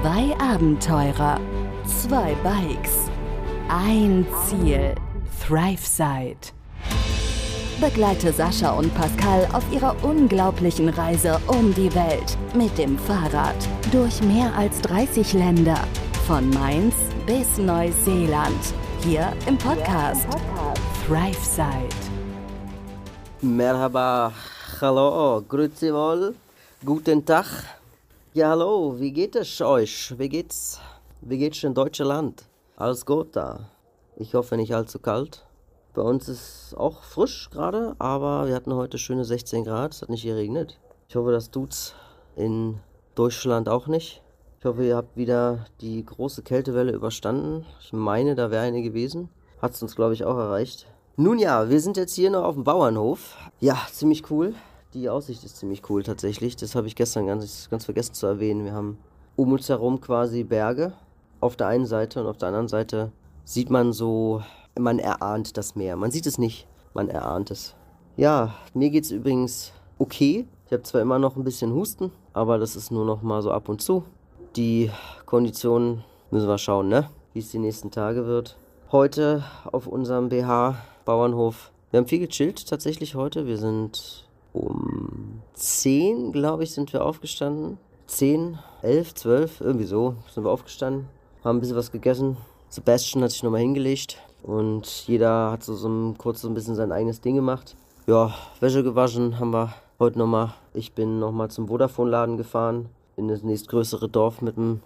Zwei Abenteurer, zwei Bikes, ein Ziel, ThriveSide. Begleite Sascha und Pascal auf ihrer unglaublichen Reise um die Welt mit dem Fahrrad durch mehr als 30 Länder, von Mainz bis Neuseeland, hier im Podcast ThriveSide. Merhaba, hallo, grüezi wohl, guten Tag. Ja, hallo, wie geht es euch? Wie geht's? Wie geht's in Deutschland? Alles gut da? Ich hoffe nicht allzu kalt. Bei uns ist auch frisch gerade, aber wir hatten heute schöne 16 Grad. Es hat nicht geregnet. Ich hoffe, das tut's in Deutschland auch nicht. Ich hoffe, ihr habt wieder die große Kältewelle überstanden. Ich meine, da wäre eine gewesen. Hat es uns, glaube ich, auch erreicht. Nun ja, wir sind jetzt hier noch auf dem Bauernhof. Ja, ziemlich cool. Die Aussicht ist ziemlich cool tatsächlich. Das habe ich gestern ganz, ganz vergessen zu erwähnen. Wir haben um uns herum quasi Berge auf der einen Seite und auf der anderen Seite sieht man so, man erahnt das Meer. Man sieht es nicht, man erahnt es. Ja, mir geht es übrigens okay. Ich habe zwar immer noch ein bisschen Husten, aber das ist nur noch mal so ab und zu. Die Konditionen müssen wir schauen, ne? Wie es die nächsten Tage wird. Heute auf unserem BH Bauernhof. Wir haben viel gechillt tatsächlich heute. Wir sind um 10, glaube ich, sind wir aufgestanden. 10, 11, 12, irgendwie so sind wir aufgestanden. Haben ein bisschen was gegessen. Sebastian hat sich nochmal hingelegt. Und jeder hat so, so kurz so ein bisschen sein eigenes Ding gemacht. Ja, Wäsche gewaschen haben wir heute nochmal. Ich bin nochmal zum Vodafone-Laden gefahren. In das nächstgrößere Dorf mit dem,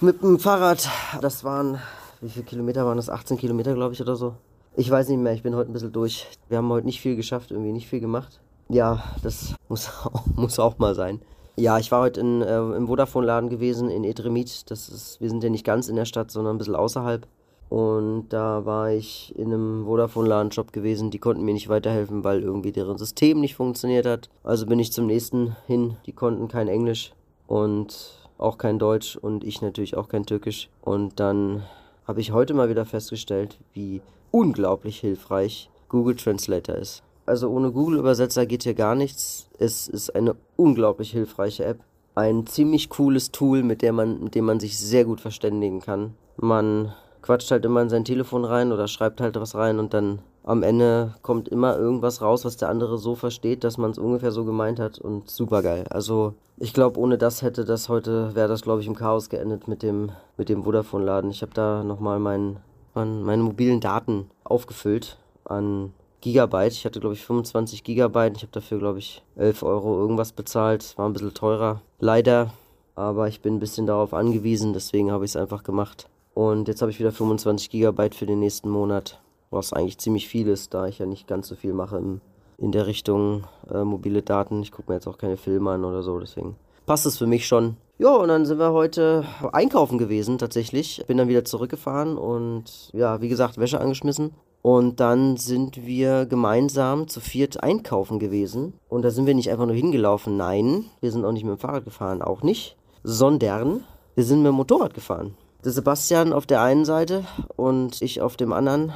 mit dem Fahrrad. Das waren, wie viele Kilometer waren das? 18 Kilometer, glaube ich, oder so. Ich weiß nicht mehr, ich bin heute ein bisschen durch. Wir haben heute nicht viel geschafft, irgendwie nicht viel gemacht. Ja, das muss auch, muss auch mal sein. Ja, ich war heute in, äh, im Vodafone-Laden gewesen in Edremit. Das ist, wir sind ja nicht ganz in der Stadt, sondern ein bisschen außerhalb. Und da war ich in einem Vodafone-Laden-Shop gewesen. Die konnten mir nicht weiterhelfen, weil irgendwie deren System nicht funktioniert hat. Also bin ich zum nächsten hin. Die konnten kein Englisch und auch kein Deutsch und ich natürlich auch kein Türkisch. Und dann habe ich heute mal wieder festgestellt, wie unglaublich hilfreich Google Translator ist. Also ohne Google-Übersetzer geht hier gar nichts. Es ist eine unglaublich hilfreiche App. Ein ziemlich cooles Tool, mit, der man, mit dem man sich sehr gut verständigen kann. Man quatscht halt immer in sein Telefon rein oder schreibt halt was rein und dann am Ende kommt immer irgendwas raus, was der andere so versteht, dass man es ungefähr so gemeint hat und super geil. Also ich glaube, ohne das hätte das heute, wäre das glaube ich im Chaos geendet mit dem, mit dem Vodafone-Laden. Ich habe da nochmal mein, mein, meine mobilen Daten aufgefüllt an Gigabyte. Ich hatte glaube ich 25 Gigabyte. Ich habe dafür glaube ich 11 Euro irgendwas bezahlt. War ein bisschen teurer. Leider. Aber ich bin ein bisschen darauf angewiesen, deswegen habe ich es einfach gemacht. Und jetzt habe ich wieder 25 Gigabyte für den nächsten Monat, was eigentlich ziemlich viel ist, da ich ja nicht ganz so viel mache im, in der Richtung äh, mobile Daten. Ich gucke mir jetzt auch keine Filme an oder so, deswegen passt es für mich schon. Ja, und dann sind wir heute einkaufen gewesen tatsächlich. Bin dann wieder zurückgefahren und ja, wie gesagt, Wäsche angeschmissen. Und dann sind wir gemeinsam zu viert einkaufen gewesen. Und da sind wir nicht einfach nur hingelaufen, nein, wir sind auch nicht mit dem Fahrrad gefahren, auch nicht, sondern wir sind mit dem Motorrad gefahren. Der Sebastian auf der einen Seite und ich auf dem anderen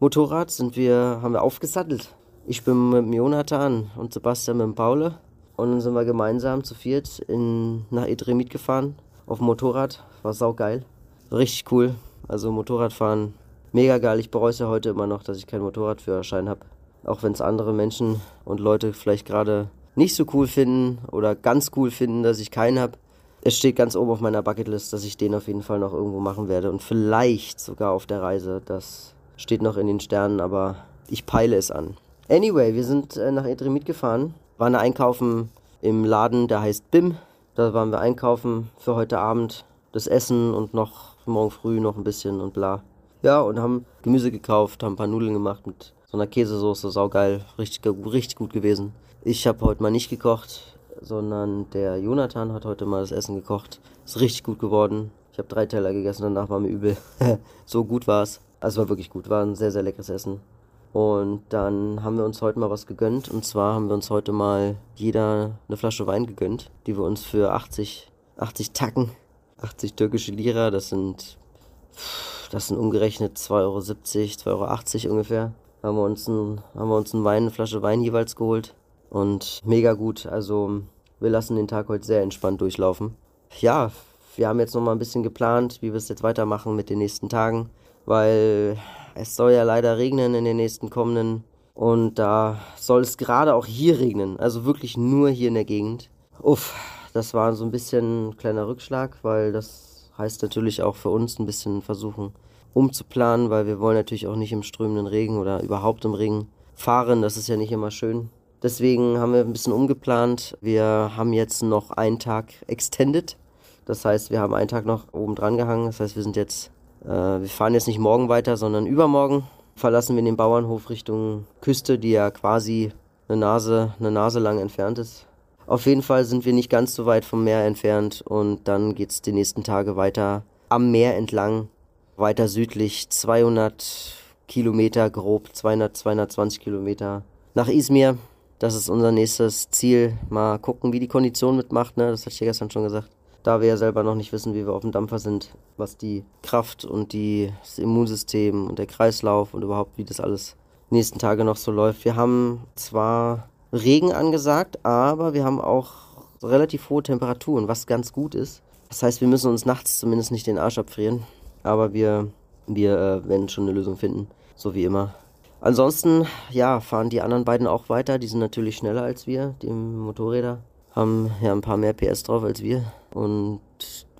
Motorrad sind wir, haben wir aufgesattelt. Ich bin mit Jonathan und Sebastian mit dem Paule. Und dann sind wir gemeinsam zu viert in, nach Edremit gefahren. Auf dem Motorrad. War saugeil. Richtig cool. Also Motorradfahren, mega geil. Ich bereue es ja heute immer noch, dass ich keinen Motorradführerschein habe. Auch wenn es andere Menschen und Leute vielleicht gerade nicht so cool finden oder ganz cool finden, dass ich keinen habe es steht ganz oben auf meiner Bucketlist, dass ich den auf jeden Fall noch irgendwo machen werde und vielleicht sogar auf der Reise. Das steht noch in den Sternen, aber ich peile es an. Anyway, wir sind äh, nach Edremit gefahren, waren einkaufen im Laden, der heißt BIM. Da waren wir einkaufen für heute Abend, das Essen und noch morgen früh noch ein bisschen und bla. Ja, und haben Gemüse gekauft, haben ein paar Nudeln gemacht mit so einer Käsesoße, saugeil, richtig, richtig gut gewesen. Ich habe heute mal nicht gekocht, sondern der Jonathan hat heute mal das Essen gekocht. Ist richtig gut geworden. Ich habe drei Teller gegessen, danach war mir übel. so gut war es. Also war wirklich gut, war ein sehr, sehr leckeres Essen. Und dann haben wir uns heute mal was gegönnt. Und zwar haben wir uns heute mal jeder eine Flasche Wein gegönnt, die wir uns für 80, 80 Tacken, 80 türkische Lira, das sind, das sind umgerechnet 2,70 Euro, 2,80 Euro ungefähr, haben wir uns, ein, haben wir uns einen Wein, eine Flasche Wein jeweils geholt. Und mega gut. Also wir lassen den Tag heute sehr entspannt durchlaufen. Ja, wir haben jetzt noch mal ein bisschen geplant, wie wir es jetzt weitermachen mit den nächsten Tagen, weil es soll ja leider regnen in den nächsten kommenden und da soll es gerade auch hier regnen, also wirklich nur hier in der Gegend. Uff, das war so ein bisschen ein kleiner Rückschlag, weil das heißt natürlich auch für uns ein bisschen versuchen umzuplanen, weil wir wollen natürlich auch nicht im strömenden Regen oder überhaupt im Regen fahren. Das ist ja nicht immer schön. Deswegen haben wir ein bisschen umgeplant. Wir haben jetzt noch einen Tag extended. Das heißt, wir haben einen Tag noch oben dran gehangen. Das heißt, wir sind jetzt, äh, wir fahren jetzt nicht morgen weiter, sondern übermorgen verlassen wir den Bauernhof Richtung Küste, die ja quasi eine Nase, eine Nase lang entfernt ist. Auf jeden Fall sind wir nicht ganz so weit vom Meer entfernt und dann geht es die nächsten Tage weiter am Meer entlang, weiter südlich 200 Kilometer grob, 200, 220 Kilometer nach Izmir. Das ist unser nächstes Ziel. Mal gucken, wie die Kondition mitmacht. Ne? Das hatte ich ja gestern schon gesagt. Da wir ja selber noch nicht wissen, wie wir auf dem Dampfer sind, was die Kraft und die, das Immunsystem und der Kreislauf und überhaupt, wie das alles nächsten Tage noch so läuft. Wir haben zwar Regen angesagt, aber wir haben auch relativ hohe Temperaturen, was ganz gut ist. Das heißt, wir müssen uns nachts zumindest nicht den Arsch abfrieren. Aber wir, wir äh, werden schon eine Lösung finden, so wie immer. Ansonsten, ja, fahren die anderen beiden auch weiter. Die sind natürlich schneller als wir, die Motorräder. Haben ja ein paar mehr PS drauf als wir. Und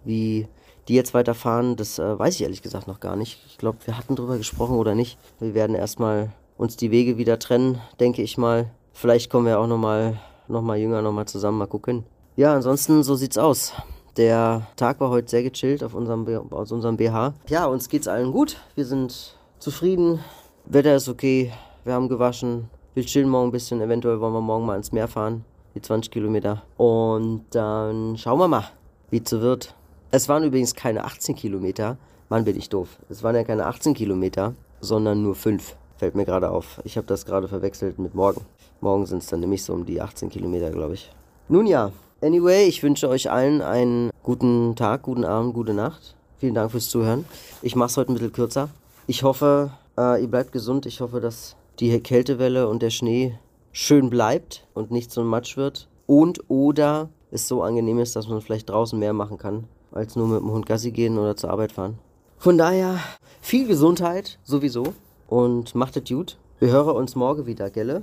wie die jetzt weiterfahren, das äh, weiß ich ehrlich gesagt noch gar nicht. Ich glaube, wir hatten drüber gesprochen oder nicht. Wir werden erstmal uns die Wege wieder trennen, denke ich mal. Vielleicht kommen wir auch nochmal noch mal jünger nochmal zusammen, mal gucken. Ja, ansonsten, so sieht's aus. Der Tag war heute sehr gechillt auf unserem, aus unserem BH. Ja, uns geht's allen gut. Wir sind zufrieden. Wetter ist okay. Wir haben gewaschen. Wir chillen morgen ein bisschen. Eventuell wollen wir morgen mal ins Meer fahren. Die 20 Kilometer. Und dann schauen wir mal, wie es so wird. Es waren übrigens keine 18 Kilometer. Mann, bin ich doof. Es waren ja keine 18 Kilometer, sondern nur 5. Fällt mir gerade auf. Ich habe das gerade verwechselt mit morgen. Morgen sind es dann nämlich so um die 18 Kilometer, glaube ich. Nun ja, Anyway, ich wünsche euch allen einen guten Tag, guten Abend, gute Nacht. Vielen Dank fürs Zuhören. Ich mache es heute ein bisschen kürzer. Ich hoffe, äh, ihr bleibt gesund. Ich hoffe, dass die Kältewelle und der Schnee schön bleibt und nicht so Matsch wird. Und oder es so angenehm ist, dass man vielleicht draußen mehr machen kann, als nur mit dem Hund Gassi gehen oder zur Arbeit fahren. Von daher viel Gesundheit sowieso und macht es gut. Wir hören uns morgen wieder, gelle?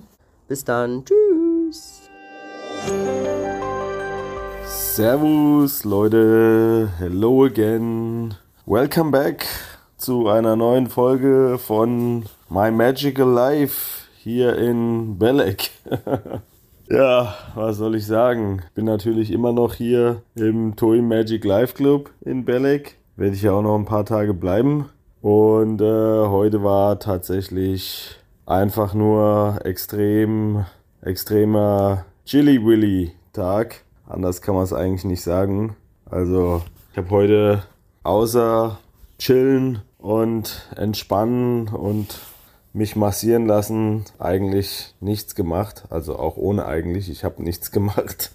Bis dann. Tschüss. Servus Leute, hello again. Welcome back zu einer neuen Folge von My Magical Life hier in Belek. ja, was soll ich sagen? Bin natürlich immer noch hier im Toy Magic Life Club in Belek. Werde ich ja auch noch ein paar Tage bleiben. Und äh, heute war tatsächlich einfach nur extrem, extremer Chili Willy Tag. Anders kann man es eigentlich nicht sagen. Also ich habe heute außer chillen und entspannen und mich massieren lassen eigentlich nichts gemacht. Also auch ohne eigentlich. Ich habe nichts gemacht.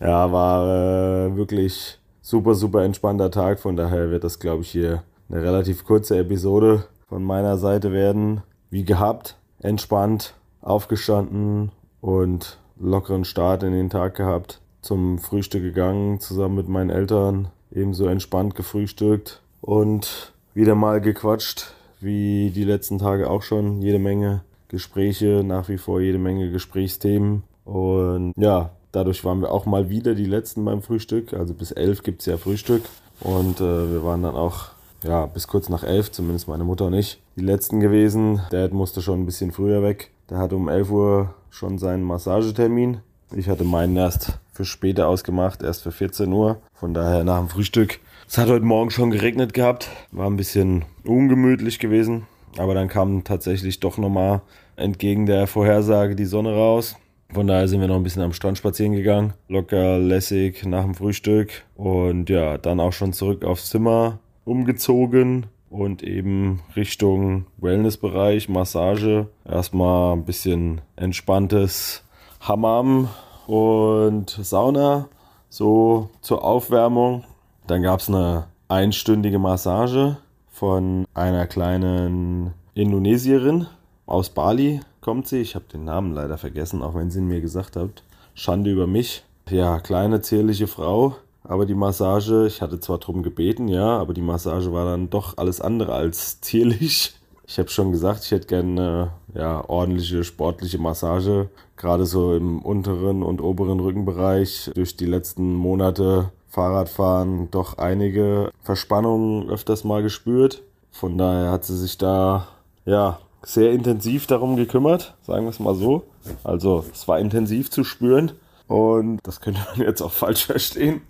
Ja, war äh, wirklich super, super entspannter Tag. Von daher wird das, glaube ich, hier eine relativ kurze Episode von meiner Seite werden. Wie gehabt, entspannt, aufgestanden und lockeren Start in den Tag gehabt zum Frühstück gegangen, zusammen mit meinen Eltern, ebenso entspannt gefrühstückt und wieder mal gequatscht, wie die letzten Tage auch schon. Jede Menge Gespräche, nach wie vor jede Menge Gesprächsthemen. Und ja, dadurch waren wir auch mal wieder die Letzten beim Frühstück. Also bis elf gibt es ja Frühstück. Und äh, wir waren dann auch ja, bis kurz nach elf, zumindest meine Mutter und ich, die Letzten gewesen. Dad musste schon ein bisschen früher weg. Der hatte um 11 Uhr schon seinen Massagetermin. Ich hatte meinen erst für später ausgemacht, erst für 14 Uhr. Von daher nach dem Frühstück. Es hat heute Morgen schon geregnet gehabt, war ein bisschen ungemütlich gewesen. Aber dann kam tatsächlich doch nochmal entgegen der Vorhersage die Sonne raus. Von daher sind wir noch ein bisschen am Strand spazieren gegangen. Locker, lässig nach dem Frühstück. Und ja, dann auch schon zurück aufs Zimmer umgezogen und eben Richtung Wellnessbereich, Massage. Erstmal ein bisschen entspanntes Hammam und Sauna, so zur Aufwärmung. Dann gab es eine einstündige Massage von einer kleinen Indonesierin aus Bali kommt sie. Ich habe den Namen leider vergessen, auch wenn sie ihn mir gesagt hat. Schande über mich. Ja, kleine, zierliche Frau. Aber die Massage, ich hatte zwar drum gebeten, ja, aber die Massage war dann doch alles andere als zierlich. Ich habe schon gesagt, ich hätte gerne eine ja, ordentliche sportliche Massage, gerade so im unteren und oberen Rückenbereich. Durch die letzten Monate Fahrradfahren doch einige Verspannungen öfters mal gespürt. Von daher hat sie sich da ja sehr intensiv darum gekümmert, sagen wir es mal so. Also es war intensiv zu spüren und das könnte man jetzt auch falsch verstehen.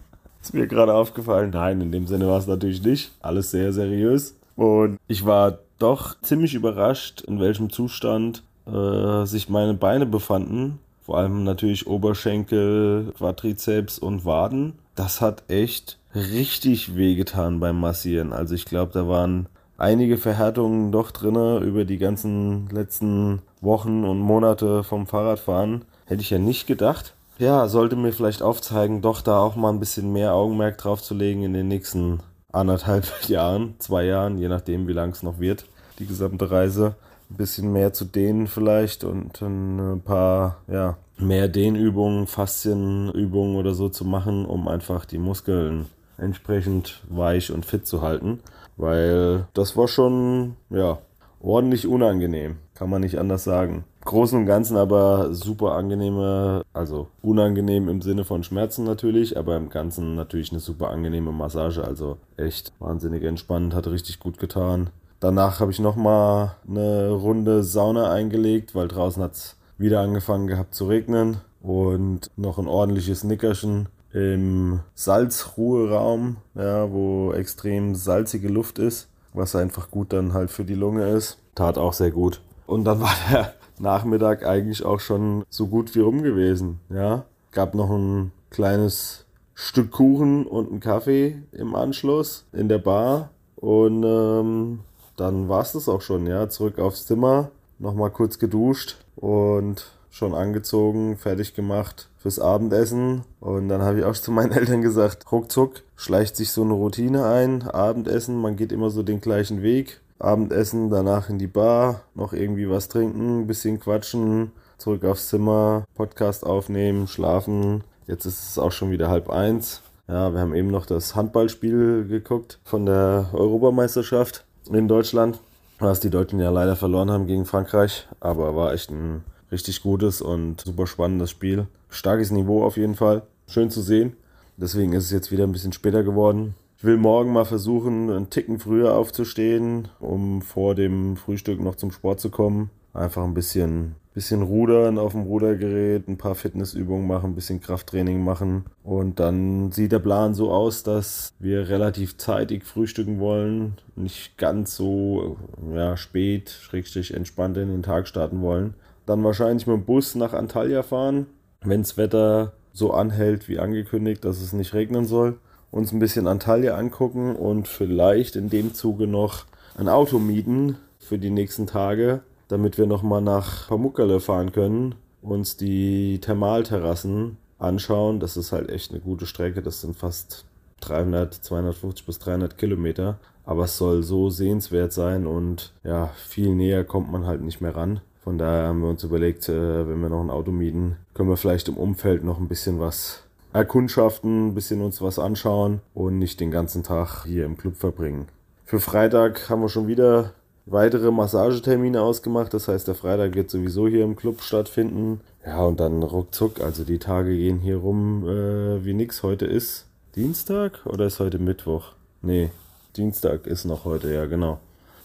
Ist mir gerade aufgefallen. Nein, in dem Sinne war es natürlich nicht. Alles sehr seriös. Und ich war doch ziemlich überrascht, in welchem Zustand äh, sich meine Beine befanden. Vor allem natürlich Oberschenkel, Quadrizeps und Waden. Das hat echt richtig wehgetan beim Massieren. Also ich glaube, da waren einige Verhärtungen doch drinne über die ganzen letzten Wochen und Monate vom Fahrradfahren. Hätte ich ja nicht gedacht. Ja, sollte mir vielleicht aufzeigen, doch da auch mal ein bisschen mehr Augenmerk drauf zu legen in den nächsten anderthalb Jahren, zwei Jahren, je nachdem, wie lang es noch wird, die gesamte Reise. Ein bisschen mehr zu dehnen vielleicht und ein paar, ja, mehr Dehnübungen, Faszienübungen oder so zu machen, um einfach die Muskeln entsprechend weich und fit zu halten. Weil das war schon, ja, ordentlich unangenehm. Kann man nicht anders sagen. Großen und Ganzen aber super angenehme, also unangenehm im Sinne von Schmerzen natürlich, aber im Ganzen natürlich eine super angenehme Massage. Also echt wahnsinnig entspannt, hat richtig gut getan. Danach habe ich nochmal eine Runde Sauna eingelegt, weil draußen hat es wieder angefangen gehabt zu regnen und noch ein ordentliches Nickerchen im Salzruheraum, ja, wo extrem salzige Luft ist, was einfach gut dann halt für die Lunge ist. Tat auch sehr gut. Und dann war der Nachmittag eigentlich auch schon so gut wie rum gewesen, ja. Gab noch ein kleines Stück Kuchen und einen Kaffee im Anschluss in der Bar und ähm, dann war es das auch schon, ja. Zurück aufs Zimmer, nochmal kurz geduscht und schon angezogen, fertig gemacht fürs Abendessen. Und dann habe ich auch zu meinen Eltern gesagt, ruckzuck schleicht sich so eine Routine ein. Abendessen, man geht immer so den gleichen Weg. Abendessen, danach in die Bar, noch irgendwie was trinken, bisschen quatschen, zurück aufs Zimmer, Podcast aufnehmen, schlafen. Jetzt ist es auch schon wieder halb eins. Ja, wir haben eben noch das Handballspiel geguckt von der Europameisterschaft in Deutschland, was die Deutschen ja leider verloren haben gegen Frankreich, aber war echt ein richtig gutes und super spannendes Spiel. Starkes Niveau auf jeden Fall. Schön zu sehen. Deswegen ist es jetzt wieder ein bisschen später geworden. Ich will morgen mal versuchen, einen Ticken früher aufzustehen, um vor dem Frühstück noch zum Sport zu kommen. Einfach ein bisschen, bisschen rudern auf dem Rudergerät, ein paar Fitnessübungen machen, ein bisschen Krafttraining machen. Und dann sieht der Plan so aus, dass wir relativ zeitig frühstücken wollen. Nicht ganz so ja, spät, schrägstrich entspannt in den Tag starten wollen. Dann wahrscheinlich mit dem Bus nach Antalya fahren, wenn das Wetter so anhält wie angekündigt, dass es nicht regnen soll. Uns ein bisschen Antalya angucken und vielleicht in dem Zuge noch ein Auto mieten für die nächsten Tage, damit wir nochmal nach Pamukkale fahren können, uns die Thermalterrassen anschauen. Das ist halt echt eine gute Strecke. Das sind fast 300, 250 bis 300 Kilometer. Aber es soll so sehenswert sein und ja, viel näher kommt man halt nicht mehr ran. Von daher haben wir uns überlegt, äh, wenn wir noch ein Auto mieten, können wir vielleicht im Umfeld noch ein bisschen was erkundschaften, ein bisschen uns was anschauen und nicht den ganzen Tag hier im Club verbringen. Für Freitag haben wir schon wieder weitere Massagetermine ausgemacht. Das heißt, der Freitag wird sowieso hier im Club stattfinden. Ja, und dann ruckzuck. Also die Tage gehen hier rum äh, wie nix. Heute ist Dienstag oder ist heute Mittwoch? Nee, Dienstag ist noch heute, ja, genau.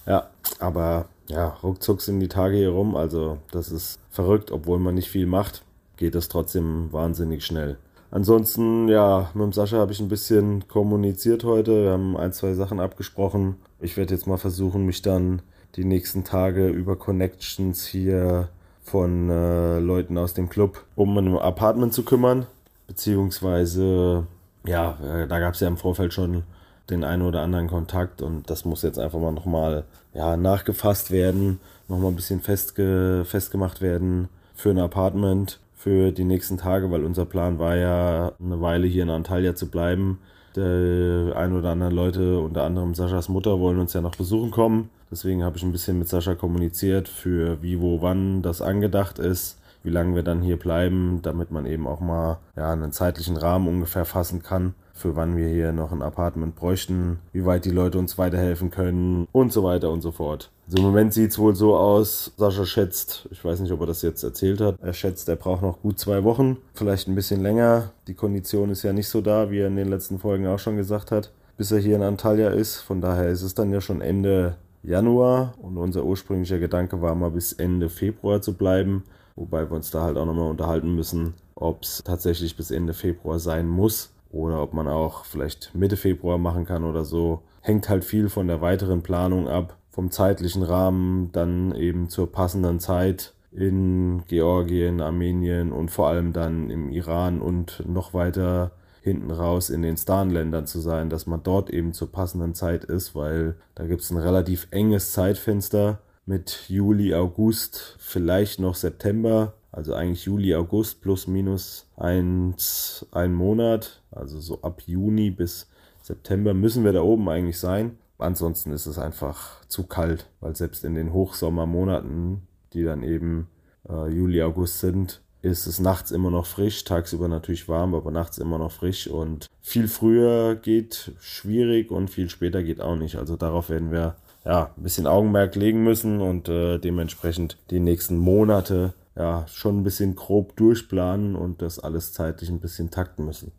Ja, aber ja, ruckzuck sind die Tage hier rum. Also das ist verrückt, obwohl man nicht viel macht, geht es trotzdem wahnsinnig schnell. Ansonsten, ja, mit dem Sascha habe ich ein bisschen kommuniziert heute. Wir haben ein, zwei Sachen abgesprochen. Ich werde jetzt mal versuchen, mich dann die nächsten Tage über Connections hier von äh, Leuten aus dem Club um ein Apartment zu kümmern. Beziehungsweise, ja, äh, da gab es ja im Vorfeld schon den einen oder anderen Kontakt und das muss jetzt einfach mal nochmal ja, nachgefasst werden, nochmal ein bisschen festge festgemacht werden für ein Apartment für die nächsten Tage, weil unser Plan war ja eine Weile hier in Antalya zu bleiben. Der ein oder andere Leute, unter anderem Saschas Mutter, wollen uns ja noch besuchen kommen. Deswegen habe ich ein bisschen mit Sascha kommuniziert, für wie, wo, wann das angedacht ist. Wie lange wir dann hier bleiben, damit man eben auch mal ja, einen zeitlichen Rahmen ungefähr fassen kann, für wann wir hier noch ein Apartment bräuchten, wie weit die Leute uns weiterhelfen können und so weiter und so fort. Also Im Moment sieht es wohl so aus, Sascha schätzt, ich weiß nicht, ob er das jetzt erzählt hat, er schätzt, er braucht noch gut zwei Wochen, vielleicht ein bisschen länger. Die Kondition ist ja nicht so da, wie er in den letzten Folgen auch schon gesagt hat, bis er hier in Antalya ist. Von daher ist es dann ja schon Ende Januar und unser ursprünglicher Gedanke war mal bis Ende Februar zu bleiben, wobei wir uns da halt auch nochmal unterhalten müssen, ob es tatsächlich bis Ende Februar sein muss oder ob man auch vielleicht Mitte Februar machen kann oder so. Hängt halt viel von der weiteren Planung ab, vom zeitlichen Rahmen, dann eben zur passenden Zeit in Georgien, Armenien und vor allem dann im Iran und noch weiter hinten raus in den Stan-Ländern zu sein, dass man dort eben zur passenden Zeit ist, weil da gibt es ein relativ enges Zeitfenster mit Juli, August, vielleicht noch September, also eigentlich Juli, August plus minus eins, ein Monat, also so ab Juni bis September müssen wir da oben eigentlich sein. Ansonsten ist es einfach zu kalt, weil selbst in den Hochsommermonaten, die dann eben äh, Juli, August sind, ist es nachts immer noch frisch, tagsüber natürlich warm, aber nachts immer noch frisch und viel früher geht schwierig und viel später geht auch nicht. Also darauf werden wir ja ein bisschen Augenmerk legen müssen und äh, dementsprechend die nächsten Monate ja schon ein bisschen grob durchplanen und das alles zeitlich ein bisschen takten müssen.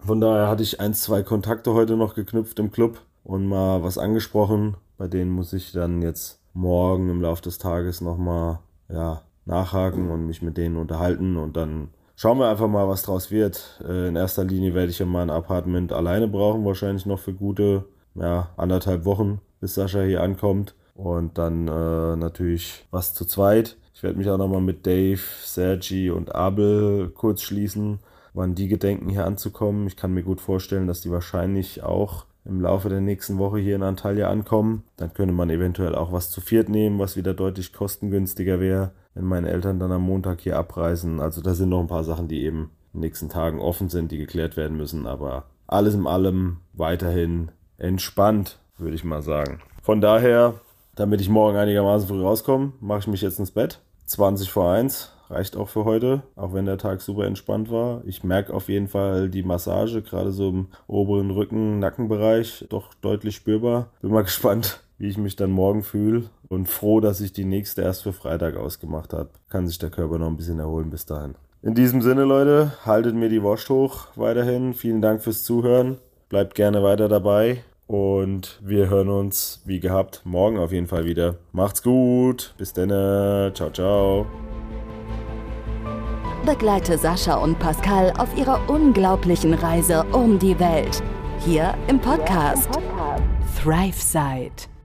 Von daher hatte ich ein, zwei Kontakte heute noch geknüpft im Club und mal was angesprochen. Bei denen muss ich dann jetzt morgen im Laufe des Tages nochmal ja, nachhaken und mich mit denen unterhalten und dann schauen wir einfach mal, was draus wird. Äh, in erster Linie werde ich ja mal ein Apartment alleine brauchen, wahrscheinlich noch für gute ja, anderthalb Wochen, bis Sascha hier ankommt. Und dann äh, natürlich was zu zweit. Ich werde mich auch nochmal mit Dave, Sergi und Abel kurz schließen, wann die gedenken hier anzukommen. Ich kann mir gut vorstellen, dass die wahrscheinlich auch im Laufe der nächsten Woche hier in Antalya ankommen. Dann könnte man eventuell auch was zu viert nehmen, was wieder deutlich kostengünstiger wäre wenn meine Eltern dann am Montag hier abreisen. Also da sind noch ein paar Sachen, die eben in den nächsten Tagen offen sind, die geklärt werden müssen. Aber alles in allem weiterhin entspannt, würde ich mal sagen. Von daher, damit ich morgen einigermaßen früh rauskomme, mache ich mich jetzt ins Bett. 20 vor 1 reicht auch für heute, auch wenn der Tag super entspannt war. Ich merke auf jeden Fall die Massage, gerade so im oberen Rücken, Nackenbereich, doch deutlich spürbar. Bin mal gespannt, wie ich mich dann morgen fühle und froh, dass ich die nächste erst für Freitag ausgemacht habe. Kann sich der Körper noch ein bisschen erholen bis dahin. In diesem Sinne, Leute, haltet mir die Wurst hoch weiterhin. Vielen Dank fürs Zuhören. Bleibt gerne weiter dabei. Und wir hören uns, wie gehabt, morgen auf jeden Fall wieder. Macht's gut. Bis dann. Ciao, ciao. Begleite Sascha und Pascal auf ihrer unglaublichen Reise um die Welt. Hier im Podcast, Thrive Side.